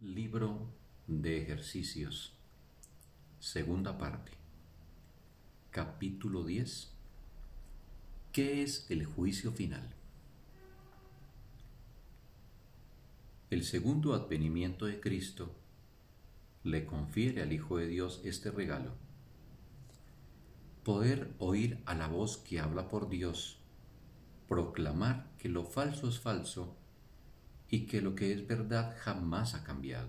Libro de ejercicios. Segunda parte. Capítulo 10. ¿Qué es el juicio final? El segundo advenimiento de Cristo le confiere al Hijo de Dios este regalo. Poder oír a la voz que habla por Dios, proclamar que lo falso es falso y que lo que es verdad jamás ha cambiado.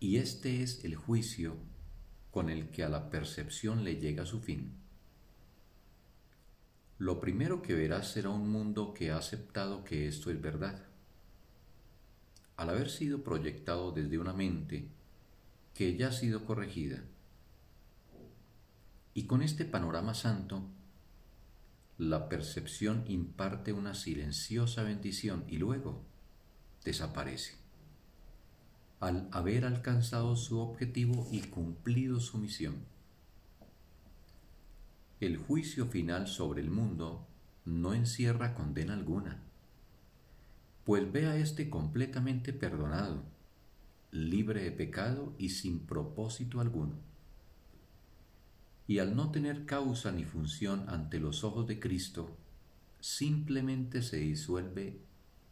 Y este es el juicio con el que a la percepción le llega su fin. Lo primero que verás será un mundo que ha aceptado que esto es verdad. Al haber sido proyectado desde una mente que ya ha sido corregida. Y con este panorama santo, la percepción imparte una silenciosa bendición y luego desaparece. Al haber alcanzado su objetivo y cumplido su misión. El juicio final sobre el mundo no encierra condena alguna, pues ve a éste completamente perdonado, libre de pecado y sin propósito alguno y al no tener causa ni función ante los ojos de Cristo, simplemente se disuelve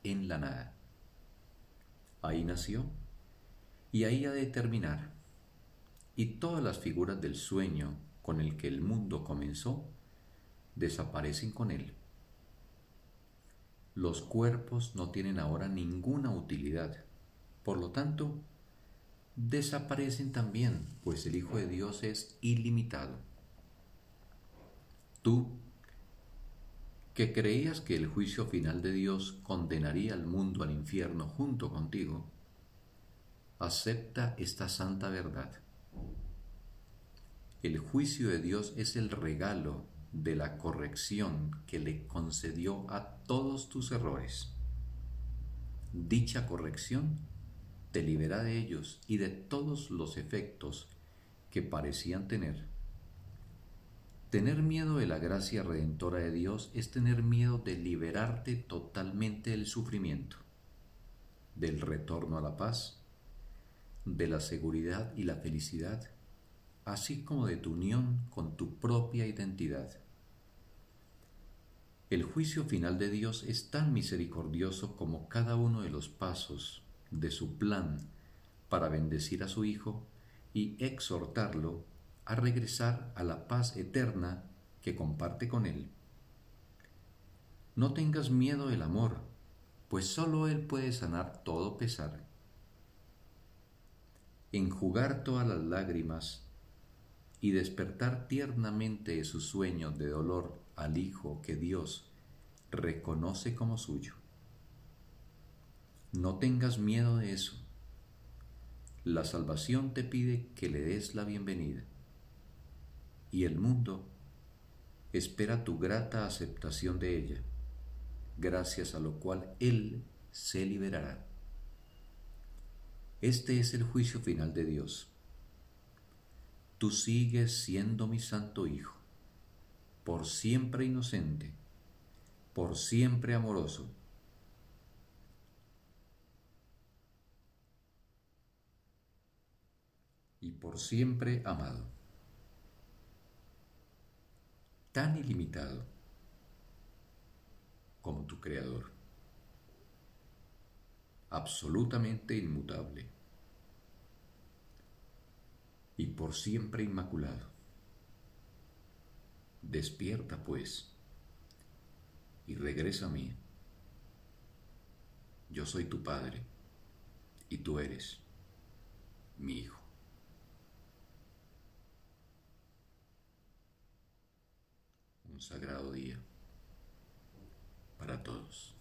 en la nada. Ahí nació y ahí ha de terminar, y todas las figuras del sueño con el que el mundo comenzó desaparecen con él. Los cuerpos no tienen ahora ninguna utilidad, por lo tanto, desaparecen también, pues el Hijo de Dios es ilimitado. Tú, que creías que el juicio final de Dios condenaría al mundo al infierno junto contigo, acepta esta santa verdad. El juicio de Dios es el regalo de la corrección que le concedió a todos tus errores. Dicha corrección te libera de ellos y de todos los efectos que parecían tener Tener miedo de la gracia redentora de Dios es tener miedo de liberarte totalmente del sufrimiento, del retorno a la paz, de la seguridad y la felicidad, así como de tu unión con tu propia identidad. El juicio final de Dios es tan misericordioso como cada uno de los pasos de su plan para bendecir a su Hijo y exhortarlo a regresar a la paz eterna que comparte con Él. No tengas miedo del amor, pues solo Él puede sanar todo pesar. Enjugar todas las lágrimas y despertar tiernamente de sus sueños de dolor al Hijo que Dios reconoce como suyo. No tengas miedo de eso. La salvación te pide que le des la bienvenida y el mundo espera tu grata aceptación de ella, gracias a lo cual Él se liberará. Este es el juicio final de Dios. Tú sigues siendo mi santo Hijo, por siempre inocente, por siempre amoroso. Y por siempre amado tan ilimitado como tu Creador, absolutamente inmutable y por siempre inmaculado. Despierta pues y regresa a mí. Yo soy tu Padre y tú eres mi Hijo. Sagrado día para todos.